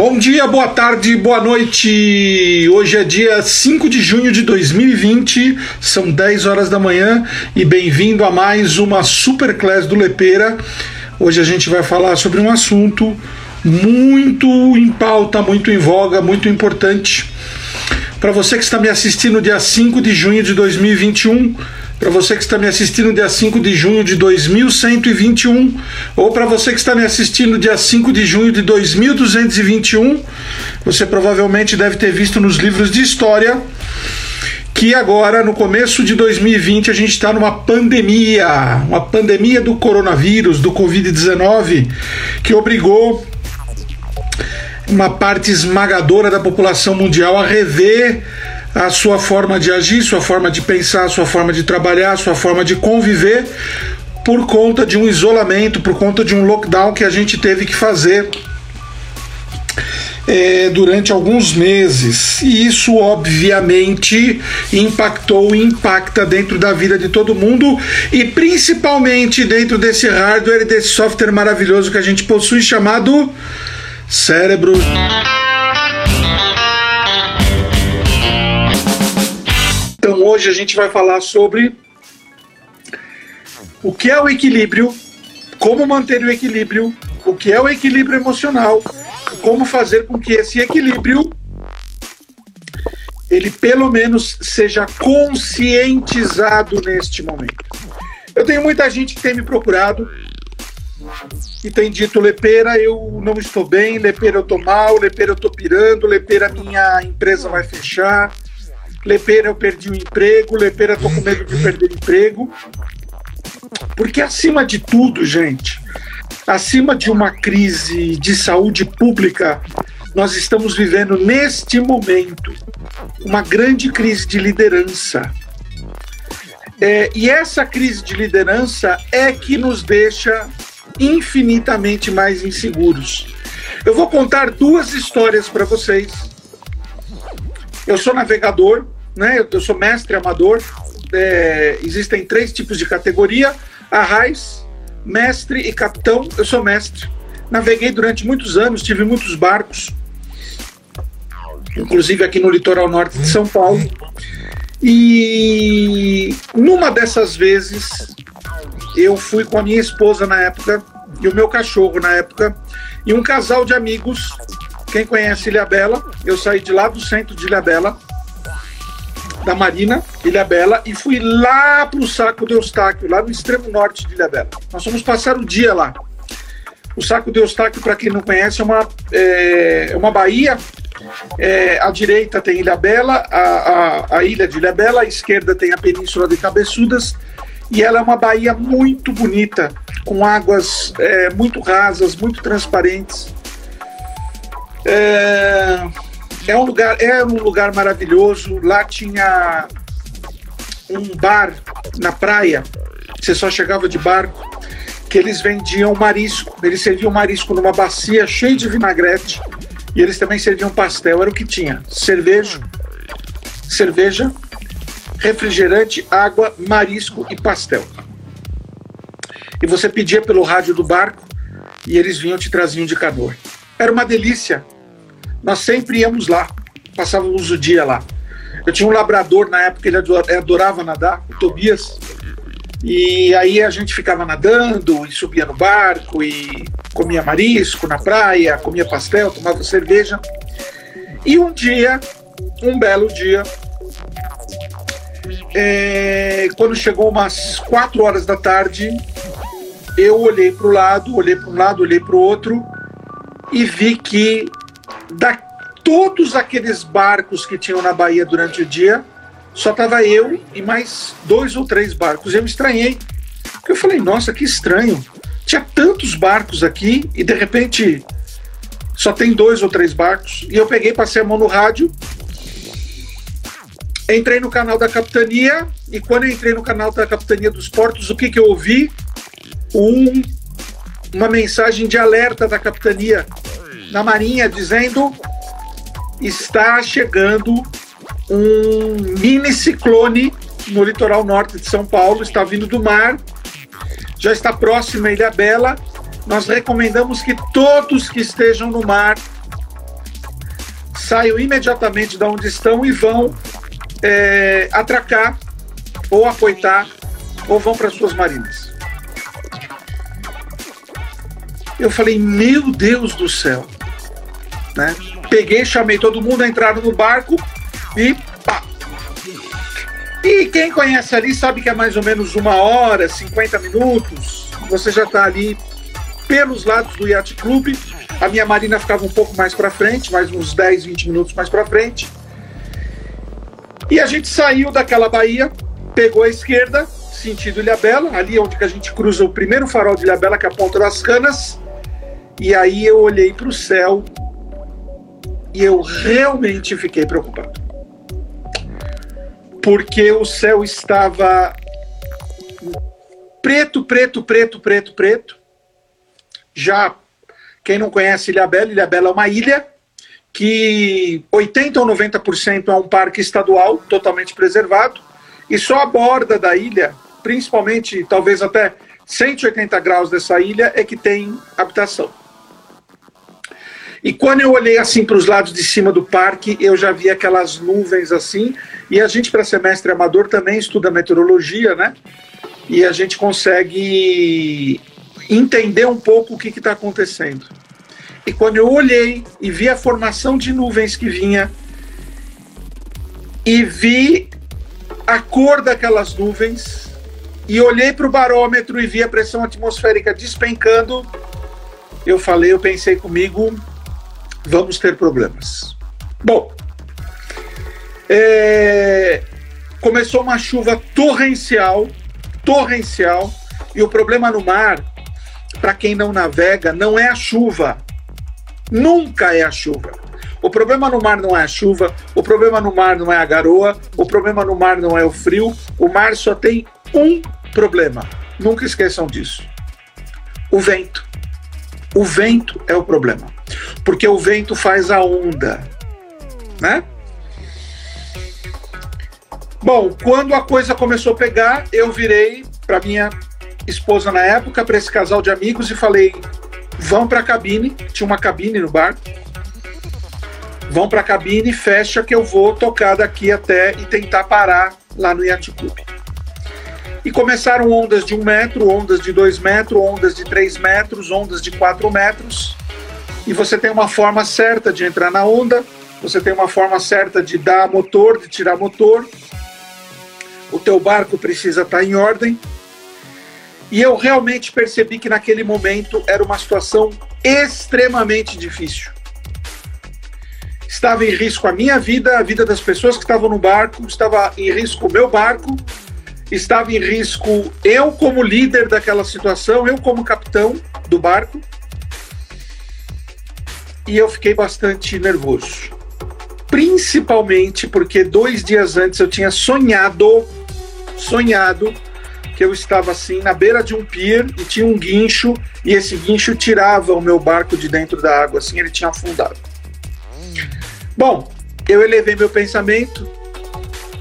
Bom dia, boa tarde, boa noite. Hoje é dia 5 de junho de 2020, são 10 horas da manhã e bem-vindo a mais uma Superclass do Lepeira. Hoje a gente vai falar sobre um assunto muito em pauta, muito em voga, muito importante. Para você que está me assistindo dia 5 de junho de 2021, para você que está me assistindo dia 5 de junho de 2121, ou para você que está me assistindo dia 5 de junho de 2221, você provavelmente deve ter visto nos livros de história que agora, no começo de 2020, a gente está numa pandemia, uma pandemia do coronavírus, do Covid-19, que obrigou uma parte esmagadora da população mundial a rever a sua forma de agir, sua forma de pensar, sua forma de trabalhar, sua forma de conviver por conta de um isolamento, por conta de um lockdown que a gente teve que fazer é, durante alguns meses. E isso, obviamente, impactou e impacta dentro da vida de todo mundo e principalmente dentro desse hardware e desse software maravilhoso que a gente possui chamado cérebro. Hoje a gente vai falar sobre o que é o equilíbrio, como manter o equilíbrio, o que é o equilíbrio emocional, como fazer com que esse equilíbrio ele pelo menos seja conscientizado neste momento. Eu tenho muita gente que tem me procurado e tem dito Lepeira, eu não estou bem, Lepeira eu estou mal, Lepeira eu estou pirando, Lepeira minha empresa vai fechar, Lepeira, eu perdi o emprego, Lepeira, tô com medo de perder o emprego. Porque acima de tudo, gente, acima de uma crise de saúde pública, nós estamos vivendo neste momento uma grande crise de liderança. É, e essa crise de liderança é que nos deixa infinitamente mais inseguros. Eu vou contar duas histórias para vocês eu sou navegador, né? Eu sou mestre amador. É, existem três tipos de categoria: arrais, mestre e capitão. Eu sou mestre. Naveguei durante muitos anos, tive muitos barcos, inclusive aqui no litoral norte de São Paulo. E numa dessas vezes, eu fui com a minha esposa na época e o meu cachorro na época e um casal de amigos quem conhece Ilha Bela, eu saí de lá do centro de Ilha Bela, da Marina, Ilha Bela, e fui lá para o Saco de Eustáquio, lá no extremo norte de Ilha Bela. Nós fomos passar o dia lá. O Saco de Eustáquio, para quem não conhece, é uma, é, é uma baía. É, à direita tem Ilha Bela, a, a, a ilha de Ilha Bela, à esquerda tem a Península de Cabeçudas, e ela é uma baía muito bonita, com águas é, muito rasas, muito transparentes. É, é um lugar, é um lugar maravilhoso. Lá tinha um bar na praia. Você só chegava de barco. Que eles vendiam marisco. Eles serviam marisco numa bacia cheia de vinagrete. E eles também serviam pastel. Era o que tinha: cerveja, cerveja, refrigerante, água, marisco e pastel. E você pedia pelo rádio do barco e eles vinham te traziam de canoa. Era uma delícia. Nós sempre íamos lá, passávamos o dia lá. Eu tinha um labrador na época, ele adorava nadar, o Tobias. E aí a gente ficava nadando e subia no barco e comia marisco na praia, comia pastel, tomava cerveja. E um dia, um belo dia, é, quando chegou umas quatro horas da tarde, eu olhei para o lado, olhei para um lado, olhei para o outro e vi que da todos aqueles barcos que tinham na Bahia durante o dia, só tava eu e mais dois ou três barcos. Eu me estranhei. Porque eu falei, nossa, que estranho. Tinha tantos barcos aqui e de repente só tem dois ou três barcos. E eu peguei, passei a mão no rádio, entrei no canal da capitania e quando entrei no canal da capitania dos portos, o que, que eu ouvi? Um, uma mensagem de alerta da capitania na Marinha dizendo está chegando um mini ciclone no litoral norte de São Paulo, está vindo do mar, já está próximo a Ilha Bela. Nós recomendamos que todos que estejam no mar saiam imediatamente de onde estão e vão é, atracar ou apoitar ou vão para suas marinas. Eu falei, meu Deus do céu. Né? Peguei, chamei todo mundo, entraram no barco e pá. E quem conhece ali sabe que é mais ou menos uma hora, 50 minutos. Você já está ali pelos lados do Yacht Club. A minha marina ficava um pouco mais para frente, mais uns 10, 20 minutos mais para frente. E a gente saiu daquela baía, pegou a esquerda, sentido Ilhabela, ali onde que a gente cruza o primeiro farol de Ilhabela, que é a Ponta das Canas. E aí eu olhei para o céu e eu realmente fiquei preocupado. Porque o céu estava preto, preto, preto, preto, preto. Já quem não conhece Ilhabela, Ilhabela é uma ilha que 80 ou 90% é um parque estadual totalmente preservado e só a borda da ilha, principalmente talvez até 180 graus dessa ilha é que tem habitação. E quando eu olhei assim para os lados de cima do parque, eu já vi aquelas nuvens assim. E a gente, para semestre amador, também estuda meteorologia, né? E a gente consegue entender um pouco o que está acontecendo. E quando eu olhei e vi a formação de nuvens que vinha, e vi a cor daquelas nuvens, e olhei para o barômetro e vi a pressão atmosférica despencando, eu falei, eu pensei comigo, vamos ter problemas. Bom, é, começou uma chuva torrencial, torrencial, e o problema no mar, para quem não navega, não é a chuva. Nunca é a chuva. O problema no mar não é a chuva, o problema no mar não é a garoa, o problema no mar não é o frio. O mar só tem um problema. Nunca esqueçam disso: o vento. O vento é o problema porque o vento faz a onda, né? Bom, quando a coisa começou a pegar, eu virei para minha esposa na época, para esse casal de amigos e falei: vão para a cabine, tinha uma cabine no bar. Vão para a cabine, fecha que eu vou tocar daqui até e tentar parar lá no Yacht Club. E começaram ondas de um metro, ondas de dois metros, ondas de três metros, ondas de quatro metros e você tem uma forma certa de entrar na onda, você tem uma forma certa de dar motor, de tirar motor. O teu barco precisa estar em ordem. E eu realmente percebi que naquele momento era uma situação extremamente difícil. Estava em risco a minha vida, a vida das pessoas que estavam no barco, estava em risco o meu barco, estava em risco eu como líder daquela situação, eu como capitão do barco e eu fiquei bastante nervoso. Principalmente porque dois dias antes eu tinha sonhado, sonhado, que eu estava assim na beira de um pier e tinha um guincho e esse guincho tirava o meu barco de dentro da água, assim ele tinha afundado. Bom, eu elevei meu pensamento,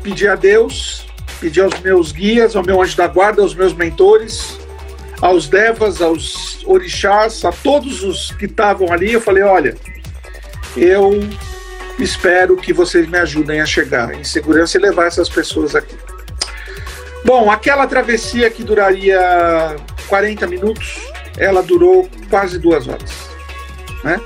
pedi a Deus, pedi aos meus guias, ao meu anjo da guarda, aos meus mentores, aos devas, aos orixás, a todos os que estavam ali, eu falei: olha, eu espero que vocês me ajudem a chegar em segurança e levar essas pessoas aqui. Bom, aquela travessia que duraria 40 minutos, ela durou quase duas horas, né?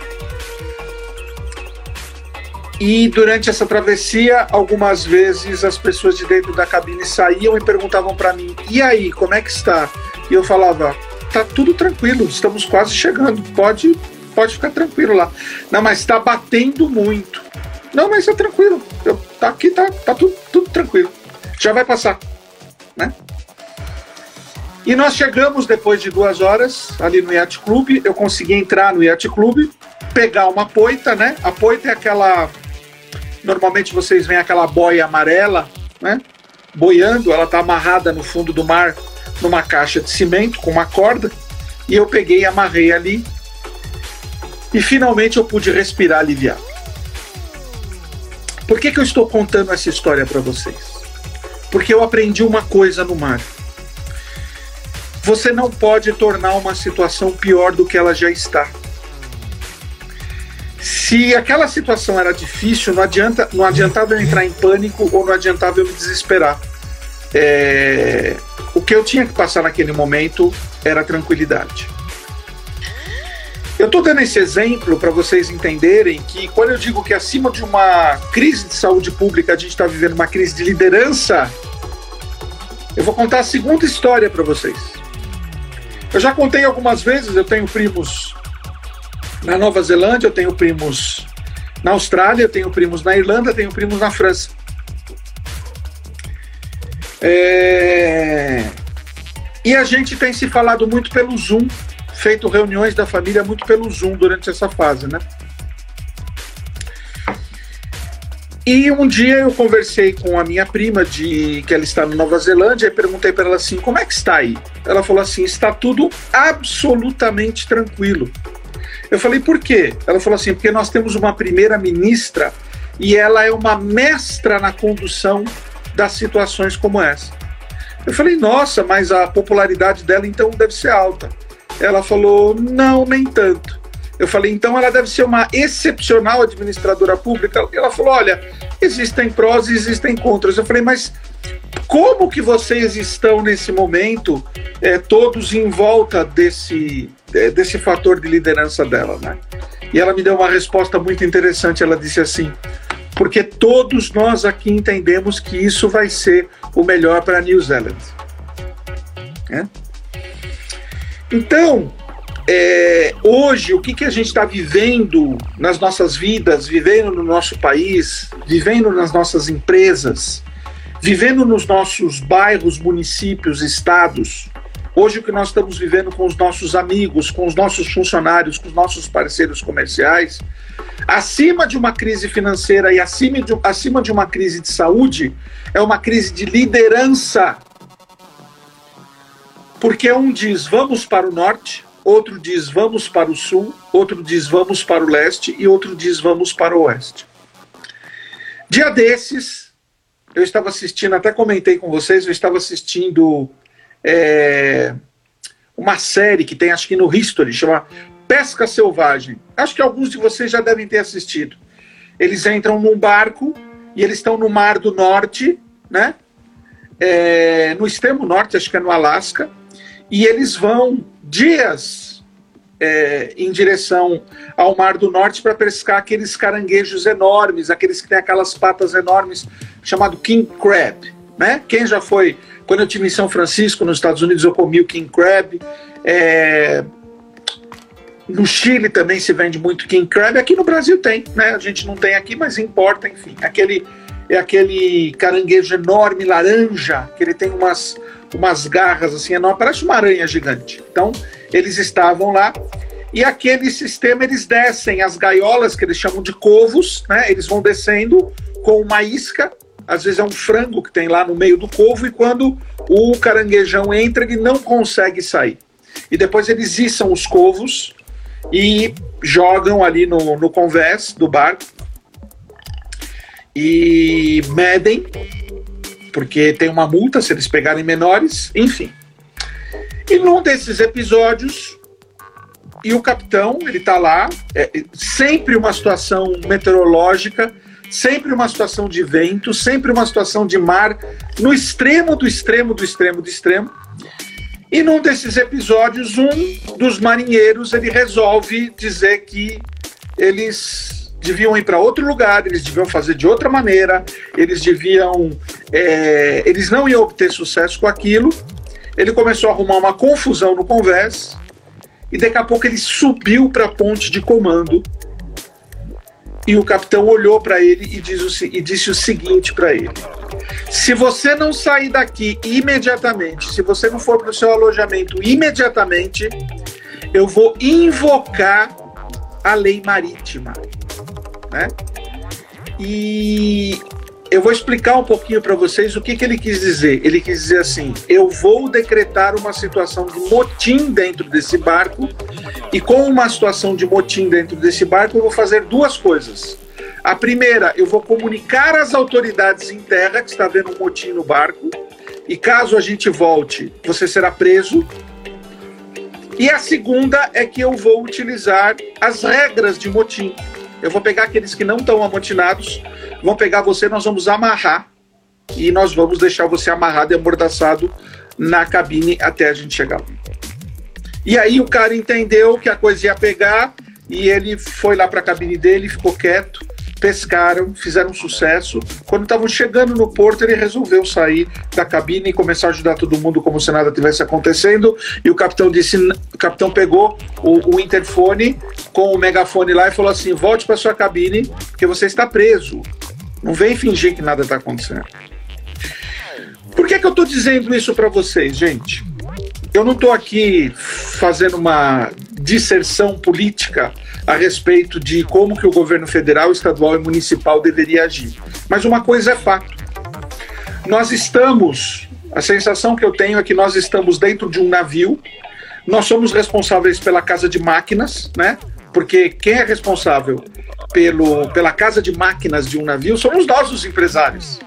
E durante essa travessia, algumas vezes as pessoas de dentro da cabine saíam e perguntavam para mim: "E aí, como é que está?" E eu falava: "Tá tudo tranquilo, estamos quase chegando. Pode, pode ficar tranquilo lá." Não, mas está batendo muito. Não, mas é tranquilo. Eu, tá aqui, tá, tá tudo, tudo tranquilo. Já vai passar, né? E nós chegamos depois de duas horas ali no Yacht Club. Eu consegui entrar no Yacht Club, pegar uma poita, né? A poita é aquela Normalmente vocês veem aquela boia amarela, né? Boiando, ela está amarrada no fundo do mar numa caixa de cimento com uma corda. E eu peguei e amarrei ali. E finalmente eu pude respirar aliviado. Por que, que eu estou contando essa história para vocês? Porque eu aprendi uma coisa no mar. Você não pode tornar uma situação pior do que ela já está. Se aquela situação era difícil, não, adianta, não adiantava eu entrar em pânico ou não adiantava eu me desesperar. É, o que eu tinha que passar naquele momento era tranquilidade. Eu estou dando esse exemplo para vocês entenderem que quando eu digo que acima de uma crise de saúde pública a gente está vivendo uma crise de liderança, eu vou contar a segunda história para vocês. Eu já contei algumas vezes, eu tenho primos na Nova Zelândia, eu tenho primos na Austrália, eu tenho primos na Irlanda, eu tenho primos na França. É... E a gente tem se falado muito pelo Zoom, feito reuniões da família muito pelo Zoom durante essa fase, né? E um dia eu conversei com a minha prima de que ela está na Nova Zelândia e perguntei para ela assim: "Como é que está aí?". Ela falou assim: "Está tudo absolutamente tranquilo". Eu falei: "Por quê?". Ela falou assim: "Porque nós temos uma primeira ministra e ela é uma mestra na condução das situações como essa". Eu falei: "Nossa, mas a popularidade dela então deve ser alta". Ela falou: "Não, nem tanto". Eu falei, então ela deve ser uma excepcional administradora pública. Ela falou, olha, existem prós e existem contras. Eu falei, mas como que vocês estão nesse momento, é, todos em volta desse, é, desse fator de liderança dela, né? E ela me deu uma resposta muito interessante. Ela disse assim: porque todos nós aqui entendemos que isso vai ser o melhor para New Zealand. É? Então, é, hoje, o que, que a gente está vivendo nas nossas vidas, vivendo no nosso país, vivendo nas nossas empresas, vivendo nos nossos bairros, municípios, estados. Hoje, o que nós estamos vivendo com os nossos amigos, com os nossos funcionários, com os nossos parceiros comerciais, acima de uma crise financeira e acima de, acima de uma crise de saúde, é uma crise de liderança. Porque um diz vamos para o norte, outro diz vamos para o sul, outro diz vamos para o leste e outro diz vamos para o oeste. Dia desses, eu estava assistindo, até comentei com vocês, eu estava assistindo é, uma série que tem, acho que no History, chama Pesca Selvagem. Acho que alguns de vocês já devem ter assistido. Eles entram num barco e eles estão no Mar do Norte, né? É, no extremo norte, acho que é no Alasca, e eles vão dias é, em direção ao Mar do Norte para pescar aqueles caranguejos enormes, aqueles que têm aquelas patas enormes, chamado King Crab. Né? Quem já foi? Quando eu estive em São Francisco, nos Estados Unidos, eu comi o King Crab. É, no Chile também se vende muito King Crab. Aqui no Brasil tem, né? A gente não tem aqui, mas importa, enfim. Aquele é aquele caranguejo enorme laranja que ele tem umas umas garras assim enormes, parece uma aranha gigante. Então, eles estavam lá e aquele sistema eles descem as gaiolas que eles chamam de covos, né? Eles vão descendo com uma isca, às vezes é um frango que tem lá no meio do covo e quando o caranguejão entra ele não consegue sair. E depois eles içam os covos e jogam ali no, no convés do barco e medem porque tem uma multa se eles pegarem menores, enfim. E num desses episódios, e o capitão, ele tá lá, é, sempre uma situação meteorológica, sempre uma situação de vento, sempre uma situação de mar, no extremo do extremo do extremo do extremo. E num desses episódios, um dos marinheiros ele resolve dizer que eles deviam ir para outro lugar, eles deviam fazer de outra maneira, eles deviam. É, eles não iam obter sucesso com aquilo. Ele começou a arrumar uma confusão no convés e daqui a pouco ele subiu para a ponte de comando. E o capitão olhou para ele e, diz o, e disse o seguinte para ele: Se você não sair daqui imediatamente, se você não for para o seu alojamento imediatamente, eu vou invocar a lei marítima né? E eu vou explicar um pouquinho para vocês o que, que ele quis dizer. Ele quis dizer assim: eu vou decretar uma situação de motim dentro desse barco, e com uma situação de motim dentro desse barco, eu vou fazer duas coisas. A primeira, eu vou comunicar às autoridades em terra que está havendo um motim no barco, e caso a gente volte, você será preso. E a segunda é que eu vou utilizar as regras de motim Eu vou pegar aqueles que não estão amotinados, vão pegar você, nós vamos amarrar e nós vamos deixar você amarrado e amordaçado na cabine até a gente chegar. E aí o cara entendeu que a coisa ia pegar e ele foi lá para a cabine dele, ficou quieto, pescaram, fizeram sucesso. Quando estavam chegando no porto, ele resolveu sair da cabine e começar a ajudar todo mundo como se nada tivesse acontecendo. E o capitão disse, o capitão pegou o, o interfone com o megafone lá e falou assim: "Volte para sua cabine, porque você está preso. Não vem fingir que nada está acontecendo." Por que, que eu estou dizendo isso para vocês, gente? Eu não estou aqui fazendo uma disserção política a respeito de como que o governo federal, estadual e municipal deveria agir. Mas uma coisa é fato. Nós estamos, a sensação que eu tenho é que nós estamos dentro de um navio, nós somos responsáveis pela casa de máquinas, né? Porque quem é responsável pelo, pela casa de máquinas de um navio somos nós, os empresários,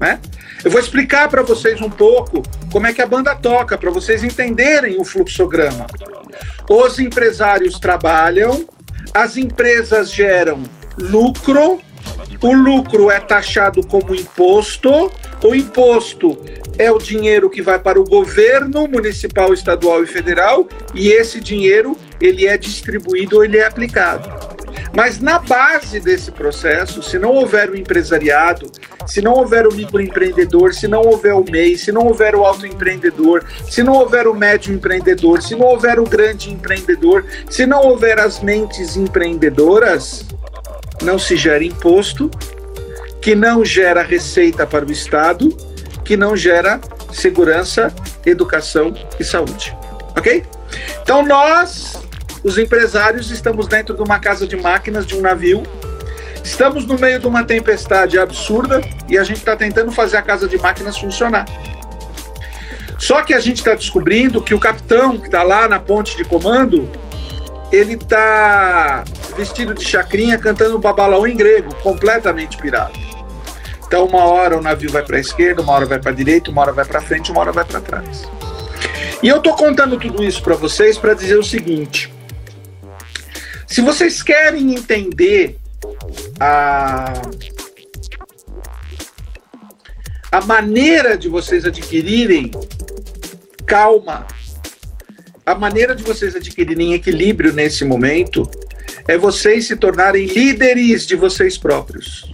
né? Eu vou explicar para vocês um pouco como é que a banda toca, para vocês entenderem o fluxograma. Os empresários trabalham, as empresas geram lucro, o lucro é taxado como imposto, o imposto é o dinheiro que vai para o governo municipal, estadual e federal, e esse dinheiro ele é distribuído, ele é aplicado. Mas na base desse processo, se não houver o empresariado, se não houver o microempreendedor, se não houver o MEI, se não houver o autoempreendedor, se não houver o médio empreendedor, se não houver o grande empreendedor, se não houver as mentes empreendedoras, não se gera imposto, que não gera receita para o Estado, que não gera segurança, educação e saúde. Ok? Então nós os empresários estamos dentro de uma casa de máquinas, de um navio. Estamos no meio de uma tempestade absurda e a gente está tentando fazer a casa de máquinas funcionar. Só que a gente está descobrindo que o capitão que está lá na ponte de comando, ele está vestido de chacrinha cantando babalaú em grego, completamente pirado. Então, uma hora o navio vai para a esquerda, uma hora vai para a direita, uma hora vai para frente, uma hora vai para trás. E eu estou contando tudo isso para vocês para dizer o seguinte: se vocês querem entender a, a maneira de vocês adquirirem calma, a maneira de vocês adquirirem equilíbrio nesse momento é vocês se tornarem líderes de vocês próprios.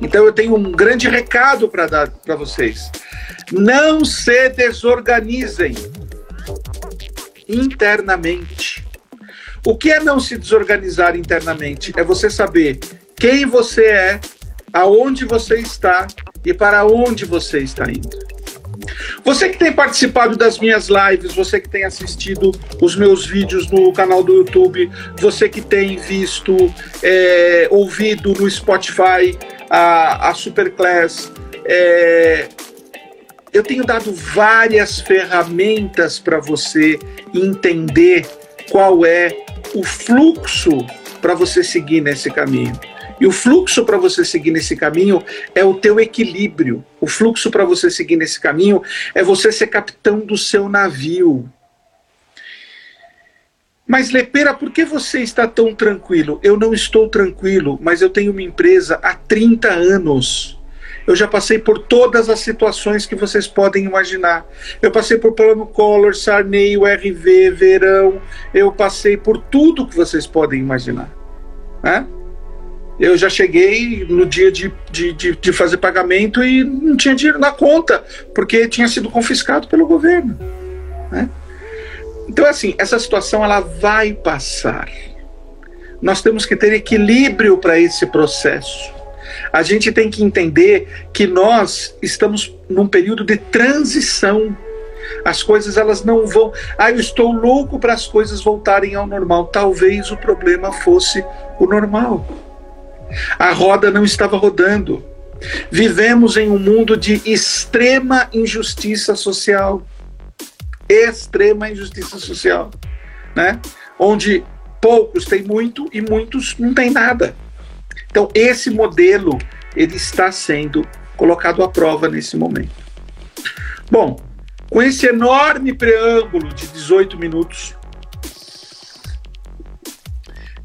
Então eu tenho um grande recado para dar para vocês. Não se desorganizem internamente. O que é não se desorganizar internamente? É você saber quem você é, aonde você está e para onde você está indo. Você que tem participado das minhas lives, você que tem assistido os meus vídeos no canal do YouTube, você que tem visto, é, ouvido no Spotify a, a Superclass, é, eu tenho dado várias ferramentas para você entender qual é o fluxo para você seguir nesse caminho. E o fluxo para você seguir nesse caminho é o teu equilíbrio. O fluxo para você seguir nesse caminho é você ser capitão do seu navio. Mas Lepera, por que você está tão tranquilo? Eu não estou tranquilo, mas eu tenho uma empresa há 30 anos. Eu já passei por todas as situações que vocês podem imaginar. Eu passei por plano Collor, Sarney, RV, Verão. Eu passei por tudo que vocês podem imaginar. Né? Eu já cheguei no dia de, de, de, de fazer pagamento e não tinha dinheiro na conta, porque tinha sido confiscado pelo governo. Né? Então, assim, essa situação ela vai passar. Nós temos que ter equilíbrio para esse processo. A gente tem que entender que nós estamos num período de transição. As coisas elas não vão. Ah, eu estou louco para as coisas voltarem ao normal. Talvez o problema fosse o normal. A roda não estava rodando. Vivemos em um mundo de extrema injustiça social. Extrema injustiça social, né? Onde poucos têm muito e muitos não têm nada. Então, esse modelo ele está sendo colocado à prova nesse momento. Bom, com esse enorme preâmbulo de 18 minutos,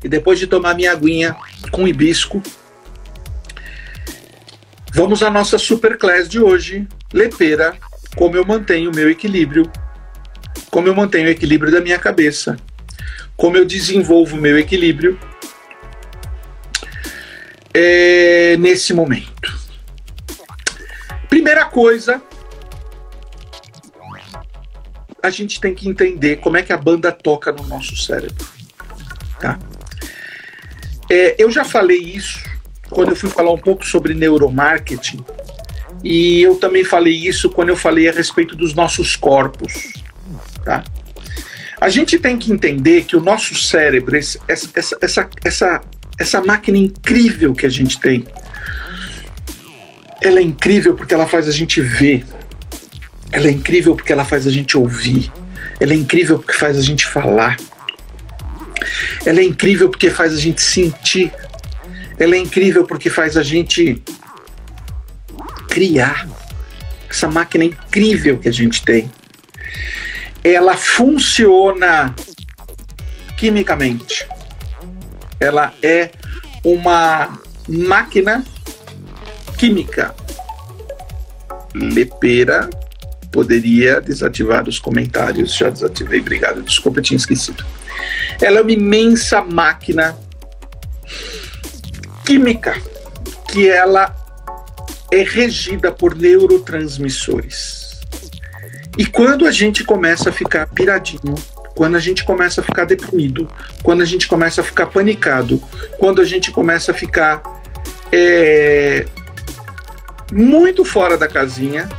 e depois de tomar minha aguinha com hibisco. Vamos à nossa super class de hoje, Lepera, como eu mantenho o meu equilíbrio, como eu mantenho o equilíbrio da minha cabeça, como eu desenvolvo o meu equilíbrio é, nesse momento. Primeira coisa, a gente tem que entender como é que a banda toca no nosso cérebro. Tá? É, eu já falei isso quando eu fui falar um pouco sobre neuromarketing, e eu também falei isso quando eu falei a respeito dos nossos corpos. Tá? A gente tem que entender que o nosso cérebro, essa, essa, essa, essa, essa máquina incrível que a gente tem, ela é incrível porque ela faz a gente ver, ela é incrível porque ela faz a gente ouvir, ela é incrível porque faz a gente falar, ela é incrível porque faz a gente sentir, ela é incrível porque faz a gente criar. Essa máquina incrível que a gente tem. Ela funciona quimicamente. Ela é uma máquina química. Lepera poderia desativar os comentários. Já desativei, obrigado. Desculpa, eu tinha esquecido. Ela é uma imensa máquina química que ela é regida por neurotransmissores. E quando a gente começa a ficar piradinho, quando a gente começa a ficar deprimido, quando a gente começa a ficar panicado, quando a gente começa a ficar é, muito fora da casinha,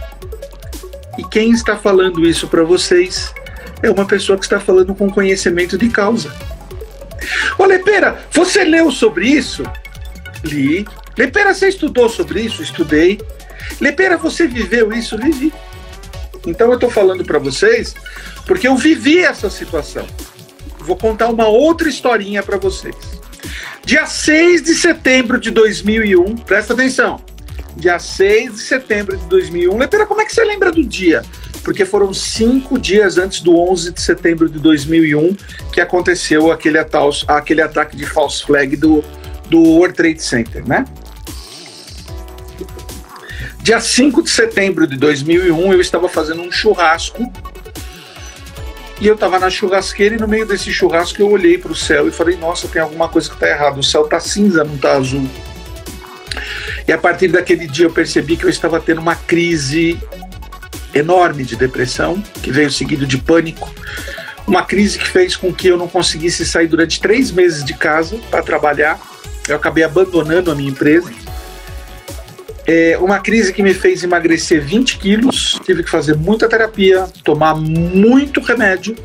e quem está falando isso para vocês é uma pessoa que está falando com conhecimento de causa. Ô Lepera, você leu sobre isso? Li. Lepera, você estudou sobre isso? Estudei. Lepera, você viveu isso? Vivi. Então eu estou falando para vocês porque eu vivi essa situação. Vou contar uma outra historinha para vocês. Dia 6 de setembro de 2001, presta atenção. Dia 6 de setembro de 2001. Lepera, como é que você lembra do dia? Porque foram cinco dias antes do 11 de setembro de 2001 que aconteceu aquele, aquele ataque de false flag do, do World Trade Center, né? Dia 5 de setembro de 2001, eu estava fazendo um churrasco e eu estava na churrasqueira e no meio desse churrasco eu olhei para o céu e falei: Nossa, tem alguma coisa que está errada. O céu está cinza, não está azul. E a partir daquele dia eu percebi que eu estava tendo uma crise enorme de depressão, que veio seguido de pânico. Uma crise que fez com que eu não conseguisse sair durante três meses de casa para trabalhar. Eu acabei abandonando a minha empresa é uma crise que me fez emagrecer 20 quilos, tive que fazer muita terapia, tomar muito remédio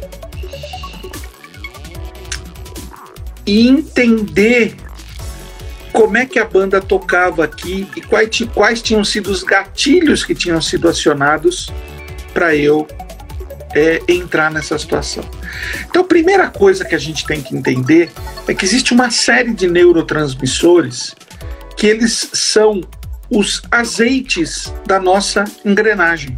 e entender como é que a banda tocava aqui e quais, quais tinham sido os gatilhos que tinham sido acionados para eu é, entrar nessa situação. Então, a primeira coisa que a gente tem que entender é que existe uma série de neurotransmissores que eles são os azeites da nossa engrenagem.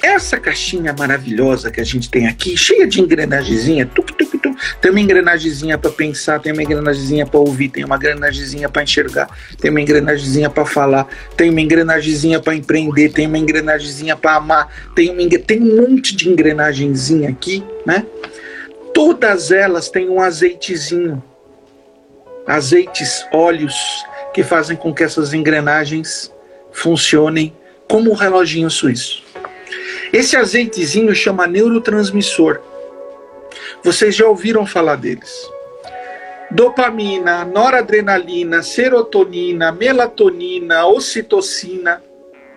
Essa caixinha maravilhosa que a gente tem aqui, cheia de engrenagemzinha, tuc, tuc, tuc, tem uma engrenagemzinha para pensar, tem uma engrenagemzinha para ouvir, tem uma engrenagemzinha para enxergar, tem uma engrenagemzinha para falar, tem uma engrenagemzinha para empreender, tem uma engrenagemzinha para amar, tem, uma, tem um monte de engrenagemzinha aqui, né? Todas elas têm um azeitezinho, azeites, óleos, que fazem com que essas engrenagens funcionem como um reloginho suíço. Esse azeitezinho chama neurotransmissor. Vocês já ouviram falar deles? Dopamina, noradrenalina, serotonina, melatonina, ocitocina,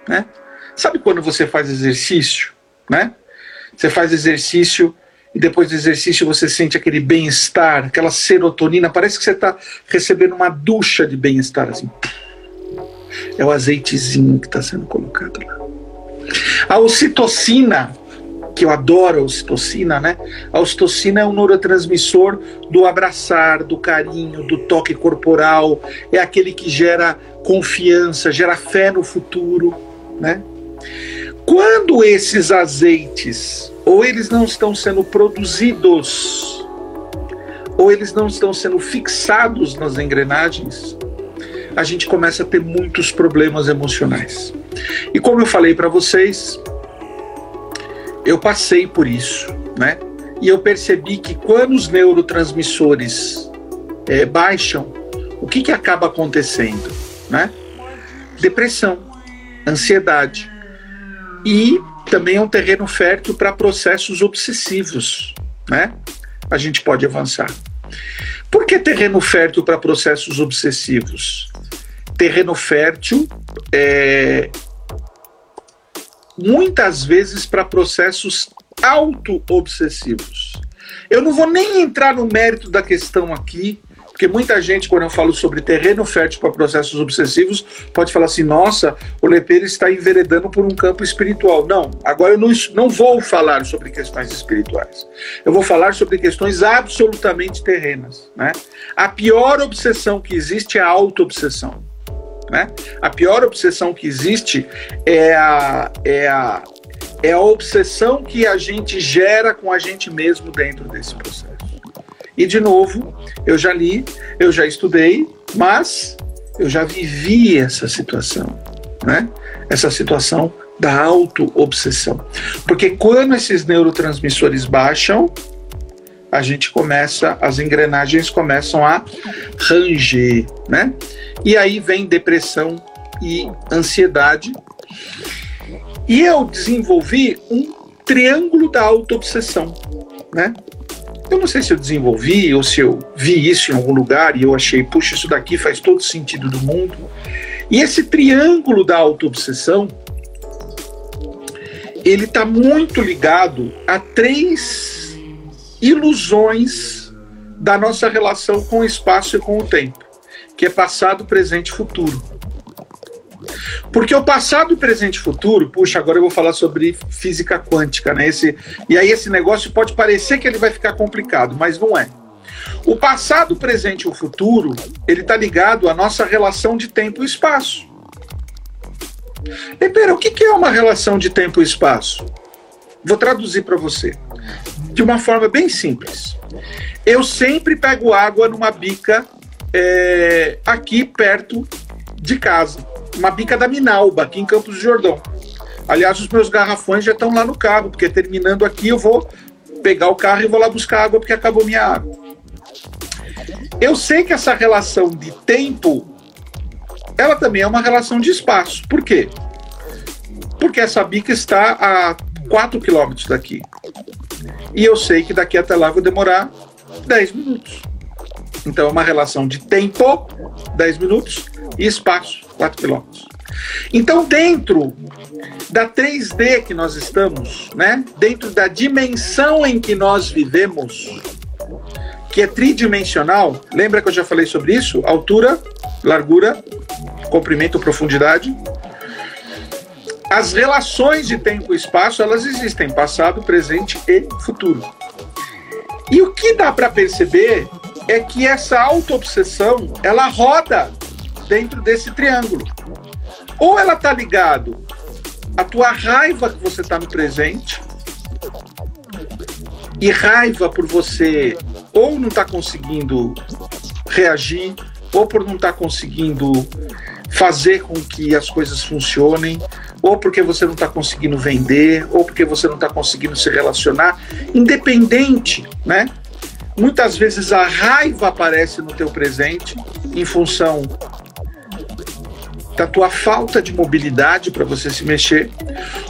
né? Sabe quando você faz exercício, né? Você faz exercício e depois do exercício você sente aquele bem-estar, aquela serotonina, parece que você está recebendo uma ducha de bem-estar assim. É o azeitezinho que está sendo colocado lá. A ocitocina, que eu adoro a ocitocina, né? A ocitocina é um neurotransmissor do abraçar, do carinho, do toque corporal, é aquele que gera confiança, gera fé no futuro, né? Quando esses azeites ou eles não estão sendo produzidos, ou eles não estão sendo fixados nas engrenagens, a gente começa a ter muitos problemas emocionais. E como eu falei para vocês, eu passei por isso, né? E eu percebi que quando os neurotransmissores é, baixam, o que, que acaba acontecendo, né? Depressão, ansiedade e também é um terreno fértil para processos obsessivos, né? A gente pode avançar. Por que terreno fértil para processos obsessivos? Terreno fértil é muitas vezes para processos auto-obsessivos. Eu não vou nem entrar no mérito da questão aqui, porque muita gente, quando eu falo sobre terreno fértil para processos obsessivos, pode falar assim: nossa, o Lepeiro está enveredando por um campo espiritual. Não, agora eu não, não vou falar sobre questões espirituais. Eu vou falar sobre questões absolutamente terrenas. Né? A pior obsessão que existe é a auto-obsessão. Né? A pior obsessão que existe é a, é, a, é a obsessão que a gente gera com a gente mesmo dentro desse processo. E, de novo, eu já li, eu já estudei, mas eu já vivi essa situação, né? Essa situação da auto-obsessão. Porque quando esses neurotransmissores baixam, a gente começa, as engrenagens começam a ranger, né? E aí vem depressão e ansiedade. E eu desenvolvi um triângulo da auto-obsessão, né? Eu não sei se eu desenvolvi ou se eu vi isso em algum lugar e eu achei, puxa, isso daqui faz todo sentido do mundo. E esse triângulo da autoobsessão, ele está muito ligado a três ilusões da nossa relação com o espaço e com o tempo, que é passado, presente e futuro. Porque o passado, presente e futuro, puxa, agora eu vou falar sobre física quântica, né? Esse, e aí esse negócio pode parecer que ele vai ficar complicado, mas não é. O passado, presente e o futuro, ele está ligado à nossa relação de tempo e espaço. E pera, o que é uma relação de tempo e espaço? Vou traduzir para você de uma forma bem simples. Eu sempre pego água numa bica é, aqui perto de casa uma bica da Minalba, aqui em Campos do Jordão. Aliás, os meus garrafões já estão lá no carro, porque terminando aqui eu vou pegar o carro e vou lá buscar água porque acabou minha água. Eu sei que essa relação de tempo, ela também é uma relação de espaço. Por quê? Porque essa bica está a 4 quilômetros daqui. E eu sei que daqui até lá vou demorar 10 minutos. Então é uma relação de tempo, 10 minutos, e espaço, 4 quilômetros. Então, dentro da 3D que nós estamos, né, dentro da dimensão em que nós vivemos, que é tridimensional, lembra que eu já falei sobre isso? Altura, largura, comprimento, profundidade. As relações de tempo e espaço, elas existem, passado, presente e futuro. E o que dá para perceber é que essa auto-obsessão, ela roda dentro desse triângulo. Ou ela está ligado à tua raiva que você está no presente, e raiva por você ou não está conseguindo reagir, ou por não estar tá conseguindo fazer com que as coisas funcionem, ou porque você não está conseguindo vender, ou porque você não está conseguindo se relacionar, independente, né? Muitas vezes a raiva aparece no teu presente em função da tua falta de mobilidade para você se mexer,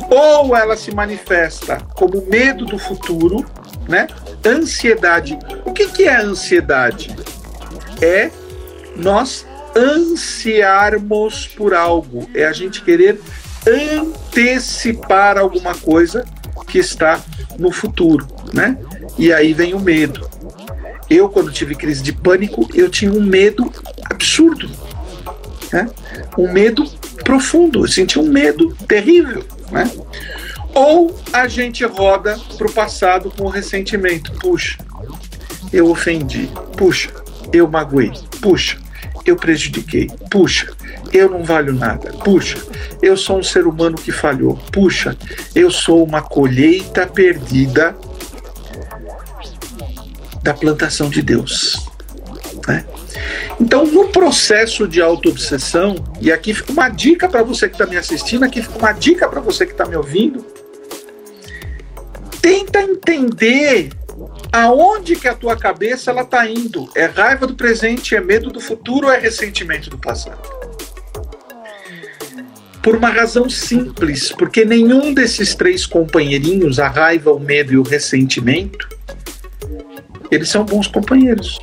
ou ela se manifesta como medo do futuro, né? Ansiedade. O que, que é ansiedade? É nós ansiarmos por algo, é a gente querer antecipar alguma coisa que está no futuro, né? E aí vem o medo. Eu, quando tive crise de pânico, eu tinha um medo absurdo. Né? Um medo profundo, eu senti um medo terrível. Né? Ou a gente roda para o passado com o ressentimento. Puxa, eu ofendi. Puxa, eu magoei. Puxa, eu prejudiquei. Puxa, eu não valho nada. Puxa, eu sou um ser humano que falhou. Puxa, eu sou uma colheita perdida da plantação de Deus. Né? Então, no processo de autoobsessão, e aqui fica uma dica para você que está me assistindo, aqui fica uma dica para você que está me ouvindo, tenta entender aonde que a tua cabeça ela está indo. É raiva do presente, é medo do futuro ou é ressentimento do passado? Por uma razão simples, porque nenhum desses três companheirinhos, a raiva, o medo e o ressentimento, eles são bons companheiros.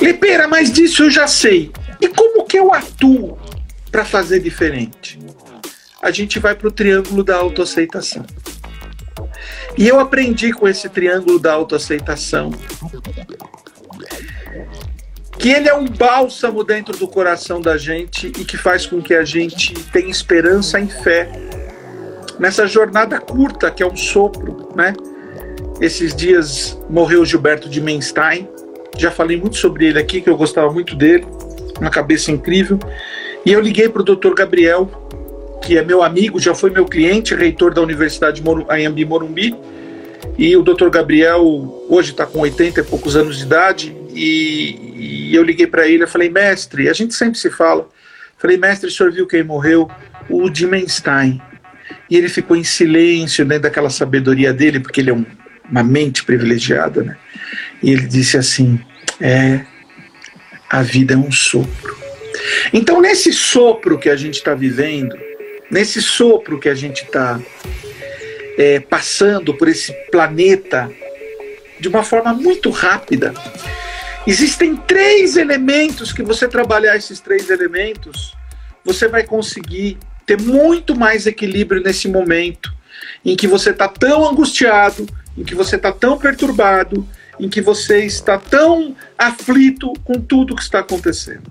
Lepeira, mas disso eu já sei. E como que eu atuo para fazer diferente? A gente vai para o triângulo da autoaceitação. E eu aprendi com esse triângulo da autoaceitação que ele é um bálsamo dentro do coração da gente e que faz com que a gente tenha esperança e fé nessa jornada curta que é um sopro, né? Esses dias morreu Gilberto de Menstein, já falei muito sobre ele aqui, que eu gostava muito dele, uma cabeça incrível. E eu liguei para o Dr. Gabriel, que é meu amigo, já foi meu cliente, reitor da Universidade Anhembi Morumbi. E o Dr. Gabriel hoje está com 80 e poucos anos de idade. E, e eu liguei para ele, eu falei, mestre, a gente sempre se fala. Falei, mestre, o senhor viu quem morreu? O Dimenstein. E ele ficou em silêncio, dentro daquela sabedoria dele, porque ele é um, uma mente privilegiada, né? E ele disse assim: é, a vida é um sopro. Então, nesse sopro que a gente está vivendo, nesse sopro que a gente está é, passando por esse planeta de uma forma muito rápida, existem três elementos que você trabalhar esses três elementos, você vai conseguir ter muito mais equilíbrio nesse momento em que você está tão angustiado, em que você está tão perturbado, em que você está tão aflito com tudo que está acontecendo.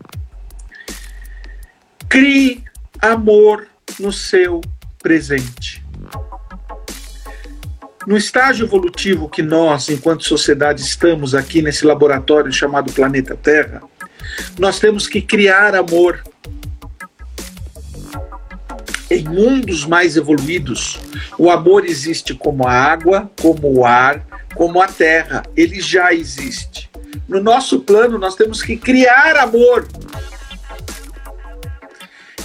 Crie amor no seu presente. No estágio evolutivo que nós, enquanto sociedade, estamos aqui nesse laboratório chamado planeta Terra, nós temos que criar amor. Em mundos mais evoluídos, o amor existe como a água, como o ar, como a terra, ele já existe. No nosso plano, nós temos que criar amor.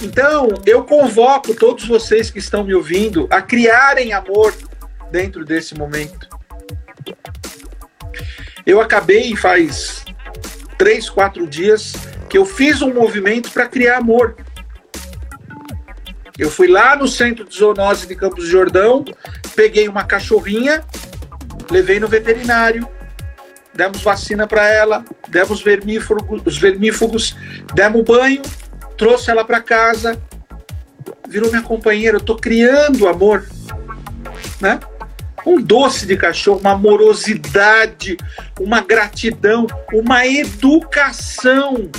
Então, eu convoco todos vocês que estão me ouvindo a criarem amor dentro desse momento. Eu acabei faz três, quatro dias que eu fiz um movimento para criar amor. Eu fui lá no centro de zoonose de Campos de Jordão, peguei uma cachorrinha levei no veterinário, demos vacina para ela, demos vermífugos, os vermífugos, demos banho, trouxe ela para casa, virou minha companheira. Eu tô criando amor, né? Um doce de cachorro, uma amorosidade, uma gratidão, uma educação.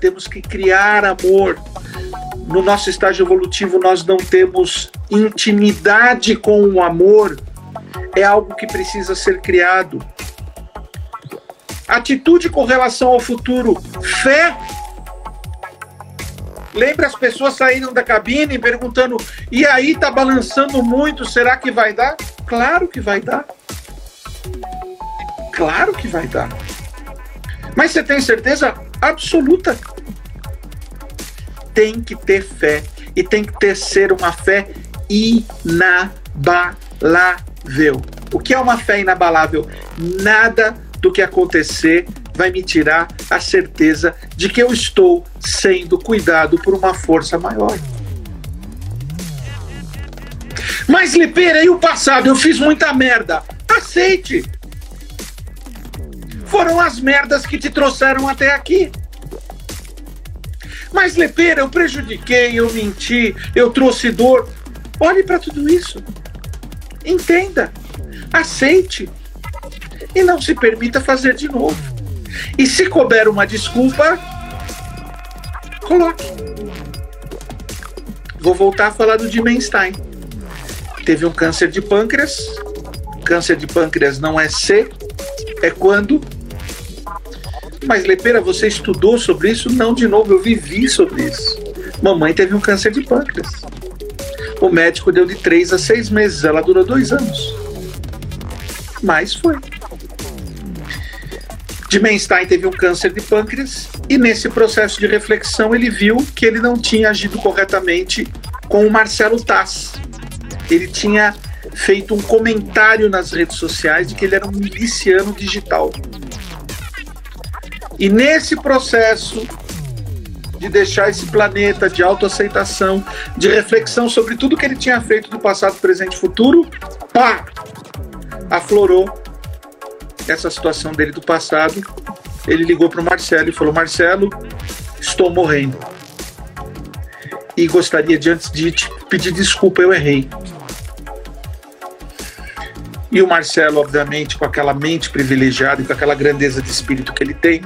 Temos que criar amor. No nosso estágio evolutivo, nós não temos intimidade com o amor é algo que precisa ser criado. Atitude com relação ao futuro, fé. Lembra as pessoas saíram da cabine perguntando: e aí tá balançando muito, será que vai dar? Claro que vai dar. Claro que vai dar. Mas você tem certeza absoluta? Tem que ter fé e tem que ter ser uma fé inabalável inabalável. O que é uma fé inabalável? Nada do que acontecer vai me tirar a certeza de que eu estou sendo cuidado por uma força maior. Mas, Lipeira, e o passado? Eu fiz muita merda. Aceite! Foram as merdas que te trouxeram até aqui. Mas, Lepeira, eu prejudiquei, eu menti, eu trouxe dor. Olhe para tudo isso. Entenda, aceite e não se permita fazer de novo. E se couber uma desculpa, coloque. Vou voltar a falar do Dimenstein. Teve um câncer de pâncreas. Câncer de pâncreas não é C, é quando. Mas Lepeira, você estudou sobre isso? Não, de novo, eu vivi sobre isso. Mamãe teve um câncer de pâncreas. O médico deu de três a seis meses, ela durou dois anos. mas foi. Dimenstein teve um câncer de pâncreas e nesse processo de reflexão ele viu que ele não tinha agido corretamente com o Marcelo Tass. Ele tinha feito um comentário nas redes sociais de que ele era um miliciano digital. E nesse processo de deixar esse planeta de autoaceitação, de reflexão sobre tudo que ele tinha feito do passado, presente e futuro, pá! Aflorou essa situação dele do passado. Ele ligou para o Marcelo e falou: Marcelo, estou morrendo. E gostaria de, antes de te pedir desculpa, eu errei. E o Marcelo, obviamente, com aquela mente privilegiada e com aquela grandeza de espírito que ele tem,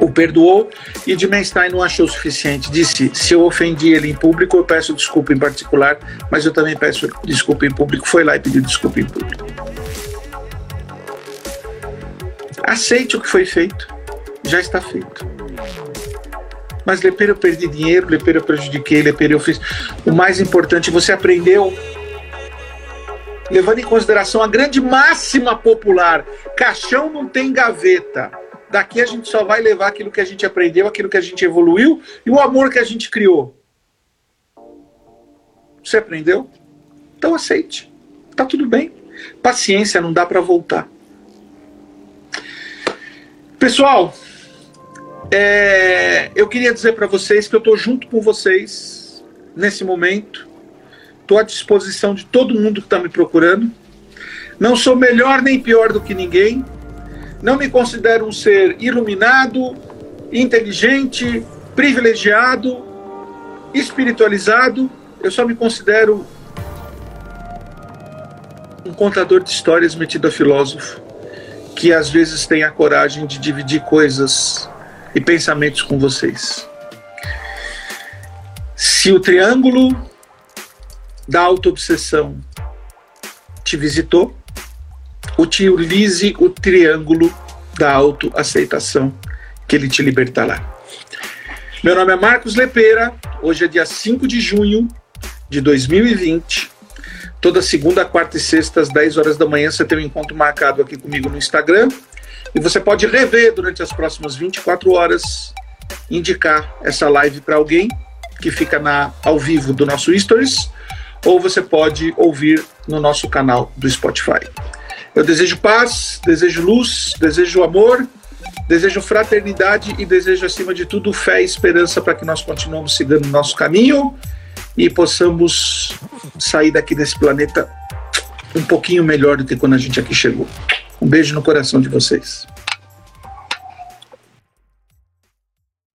o perdoou e Dimenstein não achou suficiente. Disse: se eu ofendi ele em público, eu peço desculpa em particular, mas eu também peço desculpa em público. Foi lá e pediu desculpa em público. Aceite o que foi feito, já está feito. Mas Lepeiro eu perdi dinheiro, Lepeiro eu prejudiquei, Lepeiro eu fiz. O mais importante, você aprendeu levando em consideração a grande máxima popular: caixão não tem gaveta. Daqui a gente só vai levar aquilo que a gente aprendeu, aquilo que a gente evoluiu e o amor que a gente criou. Você aprendeu? Então aceite. Tá tudo bem. Paciência, não dá para voltar. Pessoal, é, eu queria dizer para vocês que eu estou junto com vocês nesse momento. Estou à disposição de todo mundo que está me procurando. Não sou melhor nem pior do que ninguém. Não me considero um ser iluminado, inteligente, privilegiado, espiritualizado. Eu só me considero um contador de histórias metido a filósofo, que às vezes tem a coragem de dividir coisas e pensamentos com vocês. Se o triângulo da autoobsessão te visitou, utilize o triângulo da autoaceitação, que ele te libertará. Meu nome é Marcos Lepeira, hoje é dia 5 de junho de 2020. Toda segunda, quarta e sexta, às 10 horas da manhã, você tem um encontro marcado aqui comigo no Instagram. E você pode rever durante as próximas 24 horas, indicar essa live para alguém que fica na, ao vivo do nosso Stories, ou você pode ouvir no nosso canal do Spotify. Eu desejo paz, desejo luz, desejo amor, desejo fraternidade e desejo, acima de tudo, fé e esperança para que nós continuemos seguindo nosso caminho e possamos sair daqui desse planeta um pouquinho melhor do que quando a gente aqui chegou. Um beijo no coração de vocês.